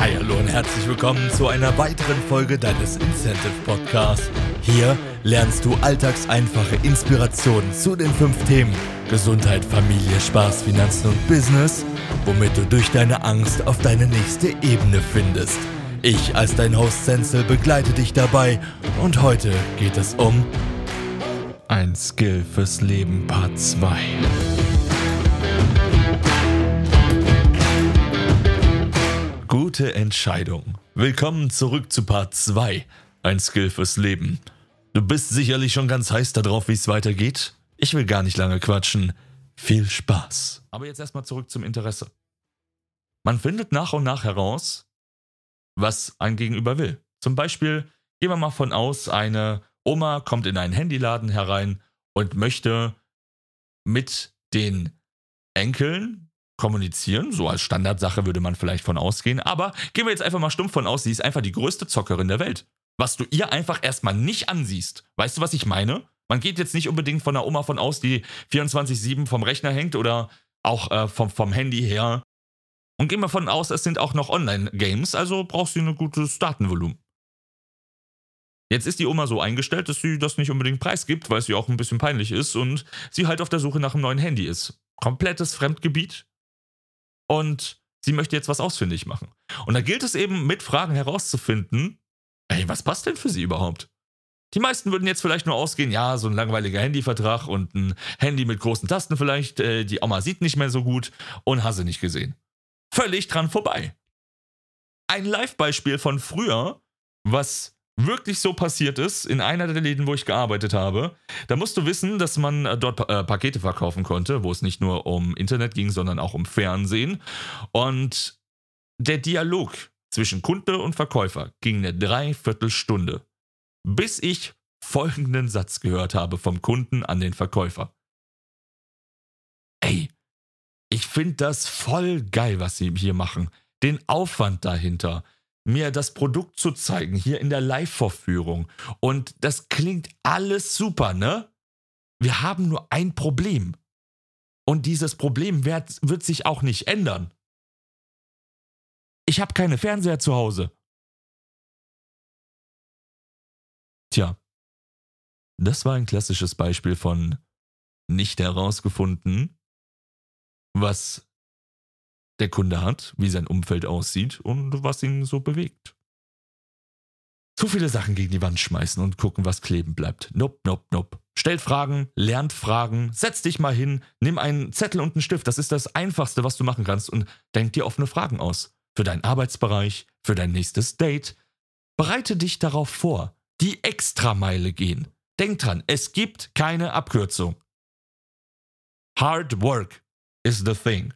Hi, hallo und herzlich willkommen zu einer weiteren Folge deines Incentive Podcasts. Hier lernst du alltagseinfache Inspirationen zu den fünf Themen Gesundheit, Familie, Spaß, Finanzen und Business, womit du durch deine Angst auf deine nächste Ebene findest. Ich als dein Host Senzel begleite dich dabei und heute geht es um ein Skill fürs Leben Part 2. Gute Entscheidung. Willkommen zurück zu Part 2. Ein Skill fürs Leben. Du bist sicherlich schon ganz heiß darauf, wie es weitergeht. Ich will gar nicht lange quatschen. Viel Spaß. Aber jetzt erstmal zurück zum Interesse. Man findet nach und nach heraus, was ein Gegenüber will. Zum Beispiel, gehen wir mal von aus, eine Oma kommt in einen Handyladen herein und möchte mit den Enkeln kommunizieren. So als Standardsache würde man vielleicht von ausgehen. Aber gehen wir jetzt einfach mal stumpf von aus, sie ist einfach die größte Zockerin der Welt. Was du ihr einfach erstmal nicht ansiehst. Weißt du, was ich meine? Man geht jetzt nicht unbedingt von einer Oma von aus, die 24-7 vom Rechner hängt oder auch äh, vom, vom Handy her. Und gehen wir von aus, es sind auch noch Online-Games, also brauchst du ein gutes Datenvolumen. Jetzt ist die Oma so eingestellt, dass sie das nicht unbedingt preisgibt, weil sie auch ein bisschen peinlich ist und sie halt auf der Suche nach einem neuen Handy ist. Komplettes Fremdgebiet, und sie möchte jetzt was ausfindig machen. Und da gilt es eben mit Fragen herauszufinden, ey, was passt denn für sie überhaupt? Die meisten würden jetzt vielleicht nur ausgehen, ja, so ein langweiliger Handyvertrag und ein Handy mit großen Tasten vielleicht, äh, die Oma sieht nicht mehr so gut und hast sie nicht gesehen. Völlig dran vorbei. Ein Live-Beispiel von früher, was wirklich so passiert ist, in einer der Läden, wo ich gearbeitet habe, da musst du wissen, dass man äh, dort äh, Pakete verkaufen konnte, wo es nicht nur um Internet ging, sondern auch um Fernsehen. Und der Dialog zwischen Kunde und Verkäufer ging eine Dreiviertelstunde, bis ich folgenden Satz gehört habe vom Kunden an den Verkäufer. Ey, ich finde das voll geil, was sie hier machen. Den Aufwand dahinter mir das Produkt zu zeigen, hier in der Live-Vorführung. Und das klingt alles super, ne? Wir haben nur ein Problem. Und dieses Problem wird, wird sich auch nicht ändern. Ich habe keine Fernseher zu Hause. Tja, das war ein klassisches Beispiel von nicht herausgefunden, was der Kunde hat, wie sein Umfeld aussieht und was ihn so bewegt. Zu viele Sachen gegen die Wand schmeißen und gucken, was kleben bleibt. Nope, nope, nope. Stellt Fragen, lernt Fragen, setz dich mal hin, nimm einen Zettel und einen Stift. Das ist das Einfachste, was du machen kannst und denk dir offene Fragen aus. Für deinen Arbeitsbereich, für dein nächstes Date. Bereite dich darauf vor. Die Extrameile gehen. Denk dran, es gibt keine Abkürzung. Hard work is the thing.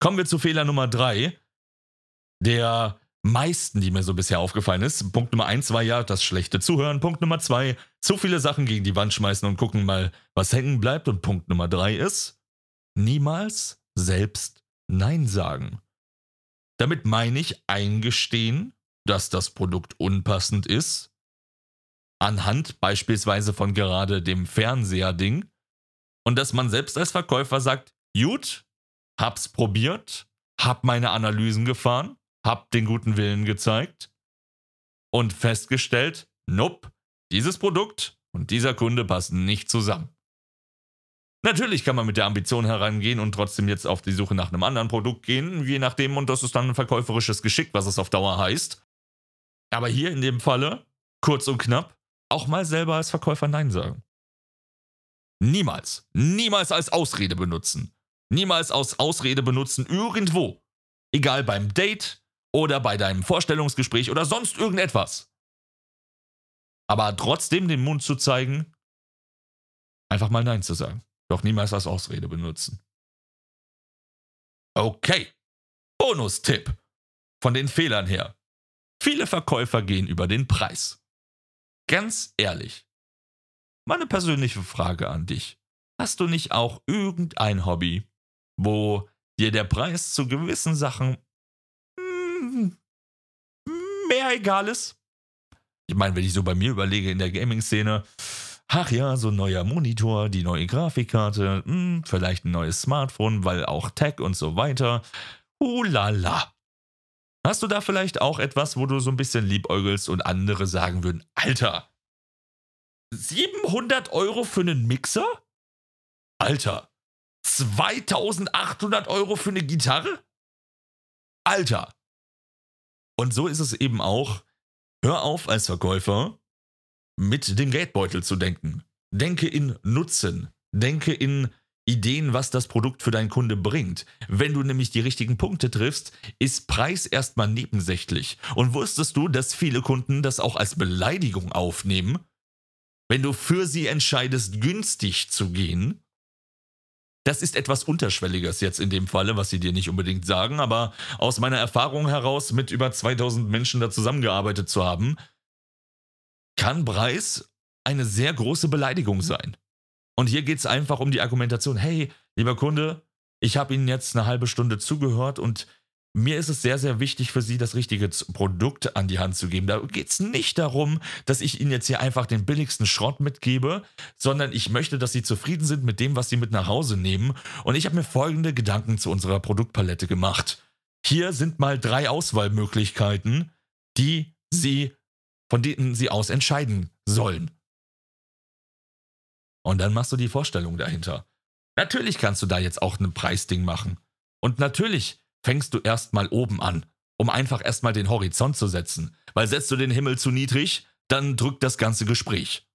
Kommen wir zu Fehler Nummer drei. Der meisten, die mir so bisher aufgefallen ist. Punkt Nummer eins war ja das schlechte Zuhören. Punkt Nummer zwei, zu viele Sachen gegen die Wand schmeißen und gucken mal, was hängen bleibt. Und Punkt Nummer drei ist, niemals selbst Nein sagen. Damit meine ich eingestehen, dass das Produkt unpassend ist. Anhand beispielsweise von gerade dem Fernseher-Ding. Und dass man selbst als Verkäufer sagt, gut, hab's probiert, hab meine Analysen gefahren, hab den guten Willen gezeigt und festgestellt, nope, dieses Produkt und dieser Kunde passen nicht zusammen. Natürlich kann man mit der Ambition herangehen und trotzdem jetzt auf die Suche nach einem anderen Produkt gehen, je nachdem, und das ist dann ein verkäuferisches Geschick, was es auf Dauer heißt. Aber hier in dem Falle, kurz und knapp, auch mal selber als Verkäufer Nein sagen. Niemals, niemals als Ausrede benutzen. Niemals aus Ausrede benutzen irgendwo. Egal beim Date oder bei deinem Vorstellungsgespräch oder sonst irgendetwas. Aber trotzdem den Mund zu zeigen, einfach mal Nein zu sagen. Doch niemals als Ausrede benutzen. Okay. Bonustipp. Von den Fehlern her. Viele Verkäufer gehen über den Preis. Ganz ehrlich. Meine persönliche Frage an dich. Hast du nicht auch irgendein Hobby, wo dir der Preis zu gewissen Sachen hm, mehr egal ist. Ich meine, wenn ich so bei mir überlege in der Gaming-Szene, ach ja, so ein neuer Monitor, die neue Grafikkarte, hm, vielleicht ein neues Smartphone, weil auch Tech und so weiter. Ulala. Hast du da vielleicht auch etwas, wo du so ein bisschen liebäugelst und andere sagen würden, Alter, 700 Euro für einen Mixer? Alter, 2800 Euro für eine Gitarre? Alter. Und so ist es eben auch. Hör auf als Verkäufer mit dem Geldbeutel zu denken. Denke in Nutzen. Denke in Ideen, was das Produkt für deinen Kunde bringt. Wenn du nämlich die richtigen Punkte triffst, ist Preis erstmal nebensächlich. Und wusstest du, dass viele Kunden das auch als Beleidigung aufnehmen? Wenn du für sie entscheidest, günstig zu gehen, das ist etwas Unterschwelliges jetzt in dem Falle, was sie dir nicht unbedingt sagen, aber aus meiner Erfahrung heraus, mit über 2000 Menschen da zusammengearbeitet zu haben, kann Preis eine sehr große Beleidigung sein. Und hier geht es einfach um die Argumentation, hey, lieber Kunde, ich habe Ihnen jetzt eine halbe Stunde zugehört und mir ist es sehr, sehr wichtig für Sie, das richtige Produkt an die Hand zu geben. Da geht es nicht darum, dass ich Ihnen jetzt hier einfach den billigsten Schrott mitgebe, sondern ich möchte, dass Sie zufrieden sind mit dem, was Sie mit nach Hause nehmen. Und ich habe mir folgende Gedanken zu unserer Produktpalette gemacht. Hier sind mal drei Auswahlmöglichkeiten, die Sie, von denen Sie aus entscheiden sollen. Und dann machst du die Vorstellung dahinter. Natürlich kannst du da jetzt auch ein Preisding machen. Und natürlich fängst du erstmal oben an, um einfach erstmal den Horizont zu setzen. Weil setzt du den Himmel zu niedrig, dann drückt das ganze Gespräch.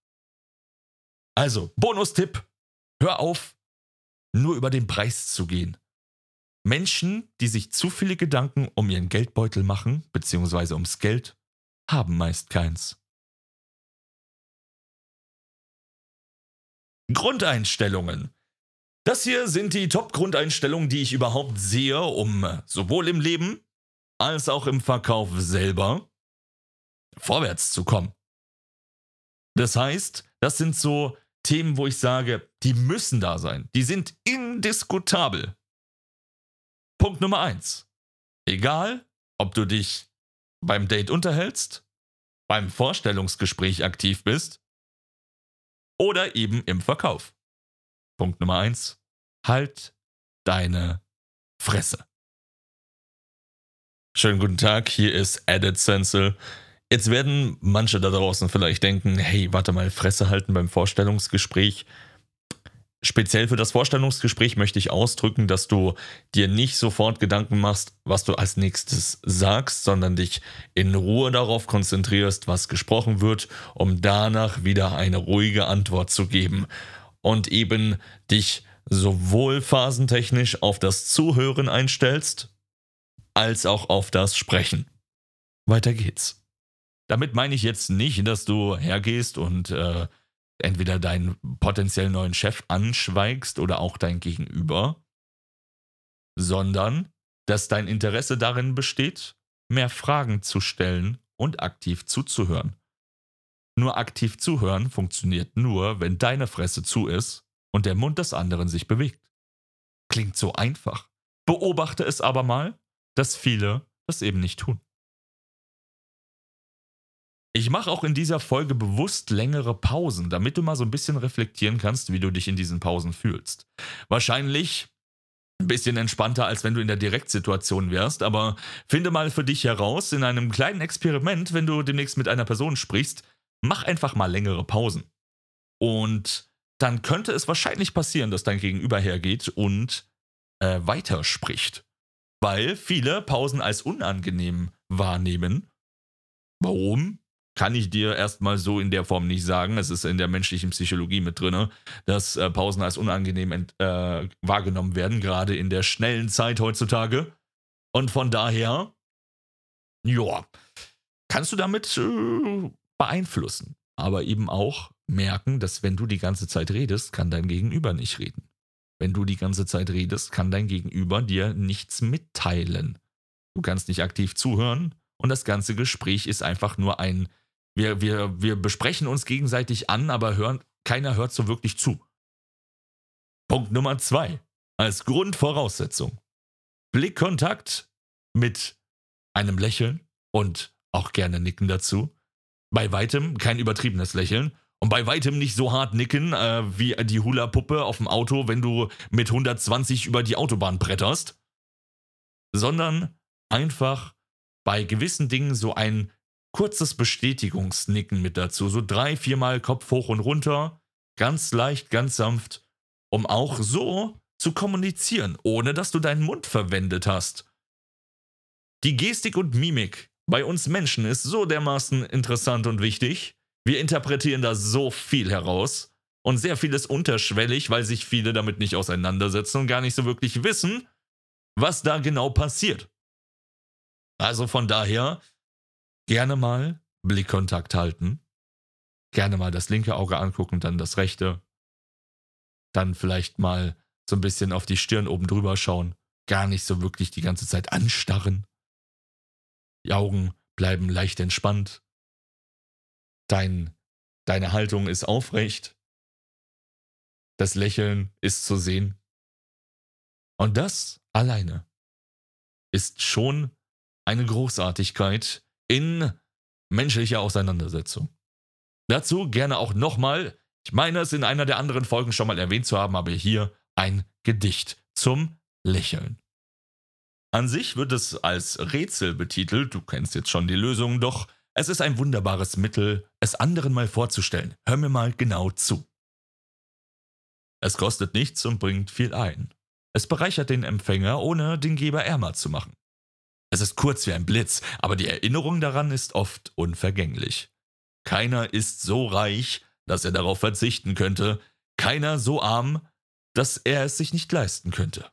Also, Bonustipp, hör auf, nur über den Preis zu gehen. Menschen, die sich zu viele Gedanken um ihren Geldbeutel machen, beziehungsweise ums Geld, haben meist keins. Grundeinstellungen. Das hier sind die Top-Grundeinstellungen, die ich überhaupt sehe, um sowohl im Leben als auch im Verkauf selber vorwärts zu kommen. Das heißt, das sind so Themen, wo ich sage, die müssen da sein. Die sind indiskutabel. Punkt Nummer eins. Egal, ob du dich beim Date unterhältst, beim Vorstellungsgespräch aktiv bist oder eben im Verkauf. Punkt Nummer eins: Halt deine Fresse. Schönen guten Tag, hier ist Added Sensel. Jetzt werden manche da draußen vielleicht denken, hey, warte mal, Fresse halten beim Vorstellungsgespräch. Speziell für das Vorstellungsgespräch möchte ich ausdrücken, dass du dir nicht sofort Gedanken machst, was du als nächstes sagst, sondern dich in Ruhe darauf konzentrierst, was gesprochen wird, um danach wieder eine ruhige Antwort zu geben und eben dich sowohl phasentechnisch auf das Zuhören einstellst, als auch auf das Sprechen. Weiter geht's. Damit meine ich jetzt nicht, dass du hergehst und äh, entweder deinen potenziell neuen Chef anschweigst oder auch dein Gegenüber, sondern dass dein Interesse darin besteht, mehr Fragen zu stellen und aktiv zuzuhören. Nur aktiv zuhören funktioniert nur, wenn deine Fresse zu ist und der Mund des anderen sich bewegt. Klingt so einfach. Beobachte es aber mal, dass viele das eben nicht tun. Ich mache auch in dieser Folge bewusst längere Pausen, damit du mal so ein bisschen reflektieren kannst, wie du dich in diesen Pausen fühlst. Wahrscheinlich ein bisschen entspannter, als wenn du in der Direktsituation wärst, aber finde mal für dich heraus, in einem kleinen Experiment, wenn du demnächst mit einer Person sprichst, mach einfach mal längere Pausen. Und dann könnte es wahrscheinlich passieren, dass dein Gegenüber hergeht und äh, weiterspricht. Weil viele Pausen als unangenehm wahrnehmen. Warum? kann ich dir erstmal so in der Form nicht sagen. Es ist in der menschlichen Psychologie mit drin, dass äh, Pausen als unangenehm äh, wahrgenommen werden, gerade in der schnellen Zeit heutzutage. Und von daher, ja, kannst du damit äh, beeinflussen. Aber eben auch merken, dass wenn du die ganze Zeit redest, kann dein Gegenüber nicht reden. Wenn du die ganze Zeit redest, kann dein Gegenüber dir nichts mitteilen. Du kannst nicht aktiv zuhören und das ganze Gespräch ist einfach nur ein wir, wir, wir besprechen uns gegenseitig an, aber hören, keiner hört so wirklich zu. Punkt Nummer zwei. Als Grundvoraussetzung. Blickkontakt mit einem Lächeln und auch gerne Nicken dazu. Bei weitem kein übertriebenes Lächeln und bei weitem nicht so hart nicken äh, wie die Hula-Puppe auf dem Auto, wenn du mit 120 über die Autobahn bretterst. sondern einfach bei gewissen Dingen so ein kurzes Bestätigungsnicken mit dazu. So drei, viermal Kopf hoch und runter, ganz leicht, ganz sanft, um auch so zu kommunizieren, ohne dass du deinen Mund verwendet hast. Die Gestik und Mimik bei uns Menschen ist so dermaßen interessant und wichtig. Wir interpretieren da so viel heraus und sehr vieles unterschwellig, weil sich viele damit nicht auseinandersetzen und gar nicht so wirklich wissen, was da genau passiert. Also von daher gerne mal Blickkontakt halten, gerne mal das linke Auge angucken, dann das rechte, dann vielleicht mal so ein bisschen auf die Stirn oben drüber schauen, gar nicht so wirklich die ganze Zeit anstarren. Die Augen bleiben leicht entspannt. Dein, deine Haltung ist aufrecht. Das Lächeln ist zu sehen. Und das alleine ist schon eine Großartigkeit in menschlicher Auseinandersetzung. Dazu gerne auch nochmal, ich meine es in einer der anderen Folgen schon mal erwähnt zu haben, aber hier ein Gedicht zum Lächeln. An sich wird es als Rätsel betitelt, du kennst jetzt schon die Lösung, doch es ist ein wunderbares Mittel, es anderen mal vorzustellen. Hör mir mal genau zu. Es kostet nichts und bringt viel ein. Es bereichert den Empfänger, ohne den Geber ärmer zu machen. Es ist kurz wie ein Blitz, aber die Erinnerung daran ist oft unvergänglich. Keiner ist so reich, dass er darauf verzichten könnte, keiner so arm, dass er es sich nicht leisten könnte.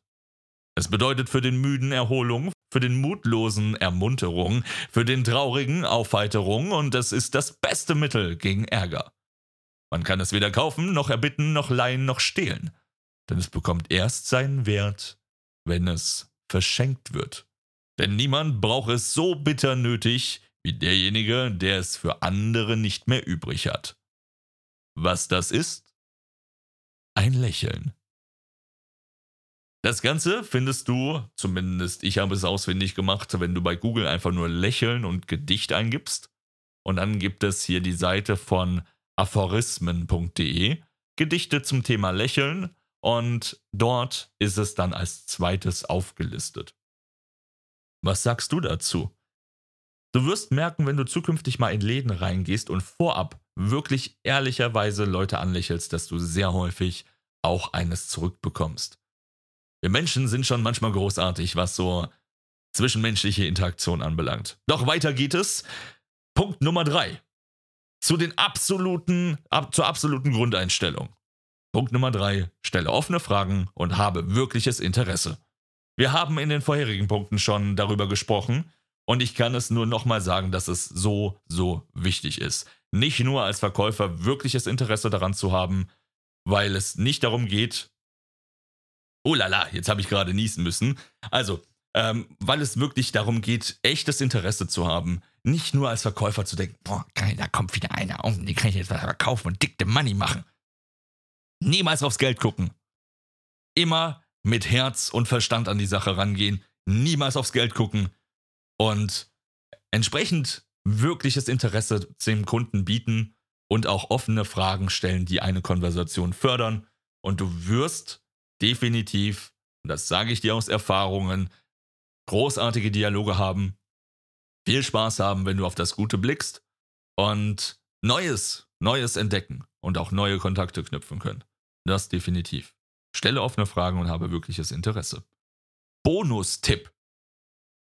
Es bedeutet für den Müden Erholung, für den Mutlosen Ermunterung, für den Traurigen Aufheiterung und es ist das beste Mittel gegen Ärger. Man kann es weder kaufen, noch erbitten, noch leihen, noch stehlen, denn es bekommt erst seinen Wert, wenn es verschenkt wird. Denn niemand braucht es so bitter nötig wie derjenige, der es für andere nicht mehr übrig hat. Was das ist? Ein Lächeln. Das Ganze findest du, zumindest ich habe es auswendig gemacht, wenn du bei Google einfach nur Lächeln und Gedicht eingibst. Und dann gibt es hier die Seite von aphorismen.de, Gedichte zum Thema Lächeln. Und dort ist es dann als zweites aufgelistet. Was sagst du dazu? Du wirst merken, wenn du zukünftig mal in Läden reingehst und vorab wirklich ehrlicherweise Leute anlächelst, dass du sehr häufig auch eines zurückbekommst. Wir Menschen sind schon manchmal großartig, was so zwischenmenschliche Interaktion anbelangt. Doch weiter geht es. Punkt Nummer drei. Zu den absoluten, ab, zur absoluten Grundeinstellung. Punkt Nummer drei. Stelle offene Fragen und habe wirkliches Interesse. Wir haben in den vorherigen Punkten schon darüber gesprochen und ich kann es nur nochmal sagen, dass es so, so wichtig ist. Nicht nur als Verkäufer wirkliches Interesse daran zu haben, weil es nicht darum geht, Oh lala, jetzt habe ich gerade niesen müssen. Also, ähm, weil es wirklich darum geht, echtes Interesse zu haben. Nicht nur als Verkäufer zu denken, boah, geil, da kommt wieder einer um, den kann ich jetzt verkaufen und dickte Money machen. Niemals aufs Geld gucken. Immer mit Herz und Verstand an die Sache rangehen. Niemals aufs Geld gucken. Und entsprechend wirkliches Interesse dem Kunden bieten und auch offene Fragen stellen, die eine Konversation fördern. Und du wirst definitiv, und das sage ich dir aus Erfahrungen, großartige Dialoge haben, viel Spaß haben, wenn du auf das Gute blickst und Neues, Neues entdecken und auch neue Kontakte knüpfen können. Das definitiv. Stelle offene Fragen und habe wirkliches Interesse. Bonustipp.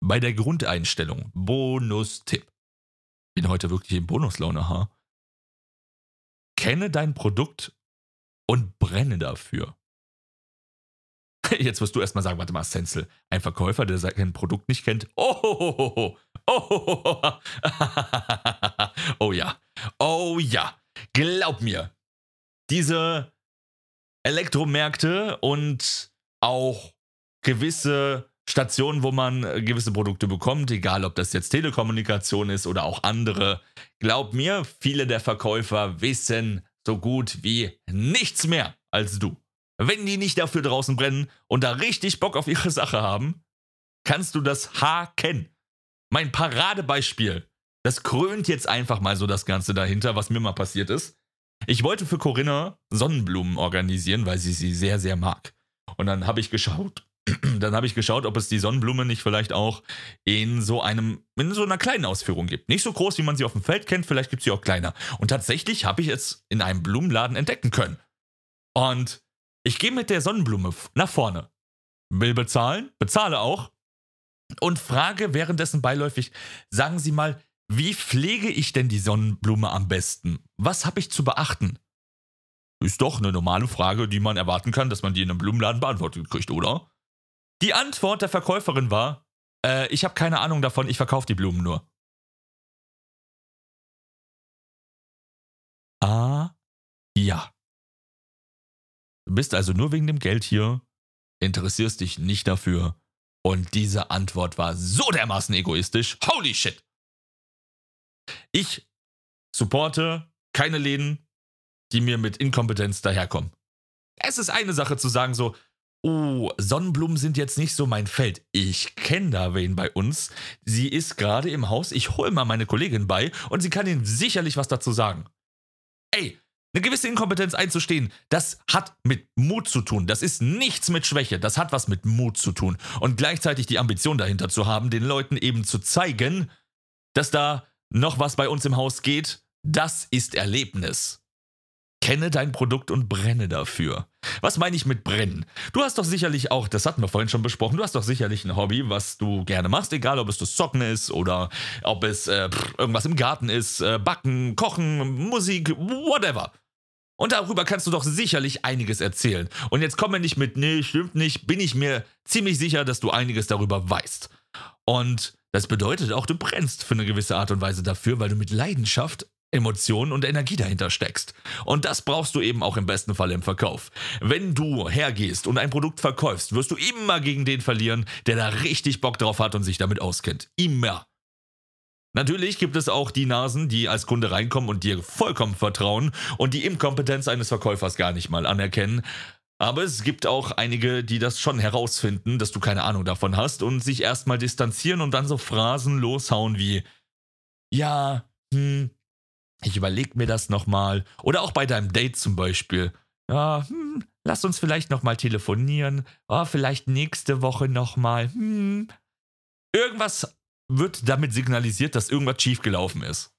Bei der Grundeinstellung. Bonustipp. Bin heute wirklich in Bonuslaune, ha? Kenne dein Produkt und brenne dafür. Jetzt wirst du erstmal sagen, warte mal, Stenzel, ein Verkäufer, der sein Produkt nicht kennt. Oh, oh, oh, oh, oh, oh ja, oh ja, glaub mir, diese Elektromärkte und auch gewisse Stationen, wo man gewisse Produkte bekommt, egal ob das jetzt Telekommunikation ist oder auch andere. Glaub mir, viele der Verkäufer wissen so gut wie nichts mehr als du. Wenn die nicht dafür draußen brennen und da richtig Bock auf ihre Sache haben, kannst du das haken. Mein Paradebeispiel. Das krönt jetzt einfach mal so das Ganze dahinter, was mir mal passiert ist. Ich wollte für Corinna Sonnenblumen organisieren, weil sie sie sehr, sehr mag. Und dann habe ich geschaut, dann habe ich geschaut, ob es die Sonnenblume nicht vielleicht auch in so einem, in so einer kleinen Ausführung gibt. Nicht so groß, wie man sie auf dem Feld kennt, vielleicht gibt es sie auch kleiner. Und tatsächlich habe ich es in einem Blumenladen entdecken können. Und ich gehe mit der Sonnenblume nach vorne, will bezahlen, bezahle auch und frage währenddessen beiläufig, sagen Sie mal, wie pflege ich denn die Sonnenblume am besten? Was habe ich zu beachten? Ist doch eine normale Frage, die man erwarten kann, dass man die in einem Blumenladen beantwortet kriegt, oder? Die Antwort der Verkäuferin war, äh, ich habe keine Ahnung davon, ich verkaufe die Blumen nur. Du bist also nur wegen dem Geld hier, interessierst dich nicht dafür. Und diese Antwort war so dermaßen egoistisch. Holy shit! Ich supporte keine Läden, die mir mit Inkompetenz daherkommen. Es ist eine Sache zu sagen so, oh, Sonnenblumen sind jetzt nicht so mein Feld. Ich kenne da wen bei uns. Sie ist gerade im Haus. Ich hole mal meine Kollegin bei und sie kann Ihnen sicherlich was dazu sagen. Ey, eine gewisse Inkompetenz einzustehen, das hat mit Mut zu tun. Das ist nichts mit Schwäche. Das hat was mit Mut zu tun. Und gleichzeitig die Ambition dahinter zu haben, den Leuten eben zu zeigen, dass da noch was bei uns im Haus geht, das ist Erlebnis. Kenne dein Produkt und brenne dafür. Was meine ich mit brennen? Du hast doch sicherlich auch, das hatten wir vorhin schon besprochen, du hast doch sicherlich ein Hobby, was du gerne machst, egal ob es das Zocken ist oder ob es äh, irgendwas im Garten ist, äh, Backen, Kochen, Musik, whatever. Und darüber kannst du doch sicherlich einiges erzählen. Und jetzt komm mir nicht mit, nee, stimmt nicht, bin ich mir ziemlich sicher, dass du einiges darüber weißt. Und das bedeutet auch, du brennst für eine gewisse Art und Weise dafür, weil du mit Leidenschaft Emotionen und Energie dahinter steckst. Und das brauchst du eben auch im besten Fall im Verkauf. Wenn du hergehst und ein Produkt verkaufst, wirst du immer gegen den verlieren, der da richtig Bock drauf hat und sich damit auskennt. Immer. Natürlich gibt es auch die Nasen, die als Kunde reinkommen und dir vollkommen vertrauen und die Inkompetenz eines Verkäufers gar nicht mal anerkennen. Aber es gibt auch einige, die das schon herausfinden, dass du keine Ahnung davon hast und sich erstmal distanzieren und dann so Phrasen loshauen wie Ja, hm, ich überlege mir das nochmal. Oder auch bei deinem Date zum Beispiel. Ja, hm, lass uns vielleicht nochmal telefonieren. Oh, vielleicht nächste Woche nochmal. Hm. Irgendwas wird damit signalisiert, dass irgendwas schiefgelaufen ist.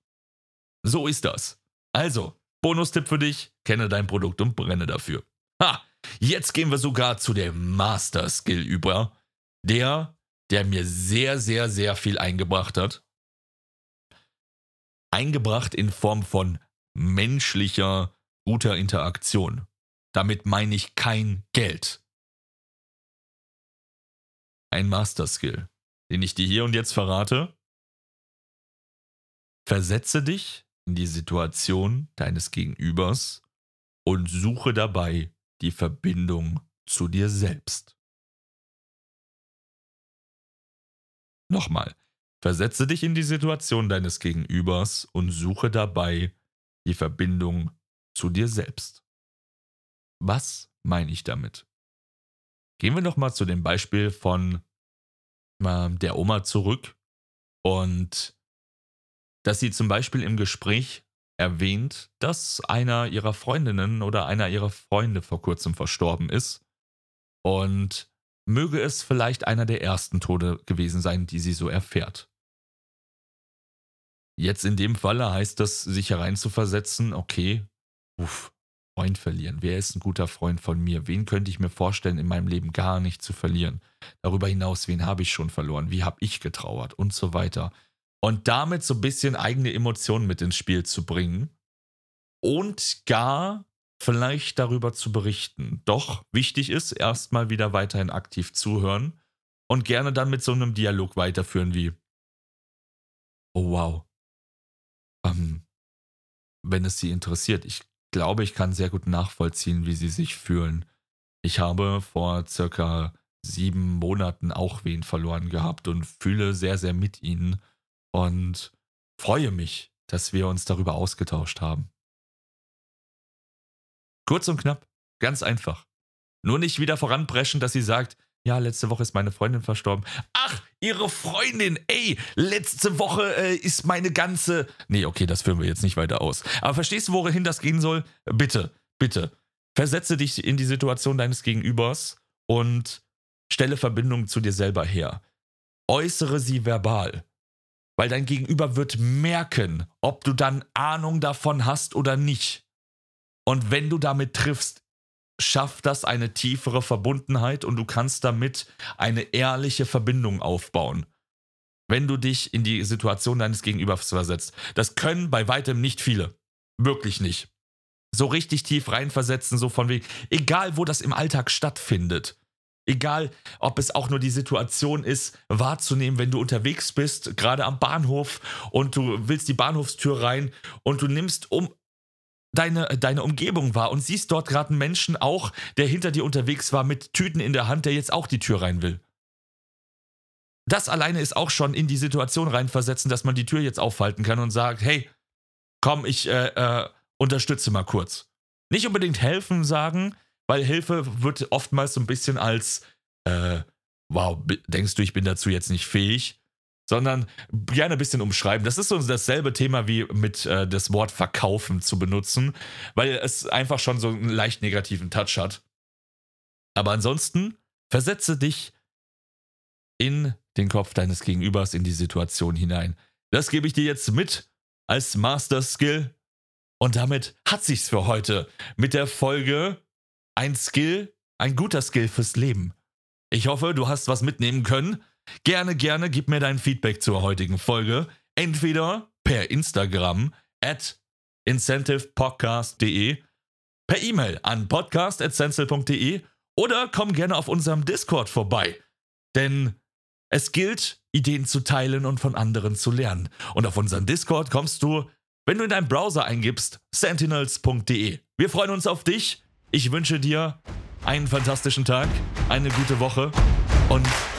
So ist das. Also, Bonustipp für dich, kenne dein Produkt und brenne dafür. Ha, jetzt gehen wir sogar zu dem Master Skill über. Der, der mir sehr, sehr, sehr viel eingebracht hat eingebracht in Form von menschlicher, guter Interaktion. Damit meine ich kein Geld. Ein Master Skill, den ich dir hier und jetzt verrate. Versetze dich in die Situation deines Gegenübers und suche dabei die Verbindung zu dir selbst. Nochmal, Versetze dich in die Situation deines Gegenübers und suche dabei die Verbindung zu dir selbst. Was meine ich damit? Gehen wir nochmal zu dem Beispiel von der Oma zurück und dass sie zum Beispiel im Gespräch erwähnt, dass einer ihrer Freundinnen oder einer ihrer Freunde vor kurzem verstorben ist und möge es vielleicht einer der ersten Tode gewesen sein, die sie so erfährt. Jetzt in dem Falle heißt das, sich hereinzuversetzen, okay, uff, Freund verlieren. Wer ist ein guter Freund von mir? Wen könnte ich mir vorstellen, in meinem Leben gar nicht zu verlieren? Darüber hinaus, wen habe ich schon verloren? Wie habe ich getrauert? Und so weiter. Und damit so ein bisschen eigene Emotionen mit ins Spiel zu bringen und gar vielleicht darüber zu berichten. Doch wichtig ist, erstmal wieder weiterhin aktiv zuhören und gerne dann mit so einem Dialog weiterführen wie, oh wow, ähm, wenn es Sie interessiert. Ich glaube, ich kann sehr gut nachvollziehen, wie Sie sich fühlen. Ich habe vor circa sieben Monaten auch wen verloren gehabt und fühle sehr, sehr mit Ihnen und freue mich, dass wir uns darüber ausgetauscht haben. Kurz und knapp, ganz einfach. Nur nicht wieder voranpreschen, dass sie sagt, ja, letzte Woche ist meine Freundin verstorben. Ach, ihre Freundin, ey, letzte Woche äh, ist meine ganze. Nee, okay, das führen wir jetzt nicht weiter aus. Aber verstehst du, wohin das gehen soll? Bitte, bitte. Versetze dich in die Situation deines Gegenübers und stelle Verbindung zu dir selber her. Äußere sie verbal. Weil dein Gegenüber wird merken, ob du dann Ahnung davon hast oder nicht. Und wenn du damit triffst, schafft das eine tiefere Verbundenheit und du kannst damit eine ehrliche Verbindung aufbauen. Wenn du dich in die Situation deines Gegenübers versetzt. Das können bei weitem nicht viele. Wirklich nicht. So richtig tief reinversetzen, so von wegen, egal wo das im Alltag stattfindet. Egal, ob es auch nur die Situation ist, wahrzunehmen, wenn du unterwegs bist, gerade am Bahnhof und du willst die Bahnhofstür rein und du nimmst um deine, deine Umgebung wahr und siehst dort gerade einen Menschen auch, der hinter dir unterwegs war mit Tüten in der Hand, der jetzt auch die Tür rein will. Das alleine ist auch schon in die Situation reinversetzen, dass man die Tür jetzt aufhalten kann und sagt, hey, komm, ich äh, äh, unterstütze mal kurz. Nicht unbedingt helfen sagen, weil Hilfe wird oftmals so ein bisschen als, äh, wow, denkst du, ich bin dazu jetzt nicht fähig? Sondern gerne ein bisschen umschreiben. Das ist so dasselbe Thema wie mit äh, das Wort verkaufen zu benutzen, weil es einfach schon so einen leicht negativen Touch hat. Aber ansonsten versetze dich in den Kopf deines Gegenübers, in die Situation hinein. Das gebe ich dir jetzt mit als Master Skill. Und damit hat sich's für heute mit der Folge ein Skill, ein guter Skill fürs Leben. Ich hoffe, du hast was mitnehmen können. Gerne, gerne gib mir dein Feedback zur heutigen Folge. Entweder per Instagram at incentivepodcast.de, per E-Mail an podcast.sensel.de oder komm gerne auf unserem Discord vorbei. Denn es gilt, Ideen zu teilen und von anderen zu lernen. Und auf unseren Discord kommst du, wenn du in deinem Browser eingibst, sentinels.de. Wir freuen uns auf dich. Ich wünsche dir einen fantastischen Tag, eine gute Woche und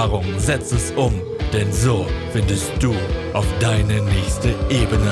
Erfahrung, setz es um, denn so findest du auf deine nächste Ebene.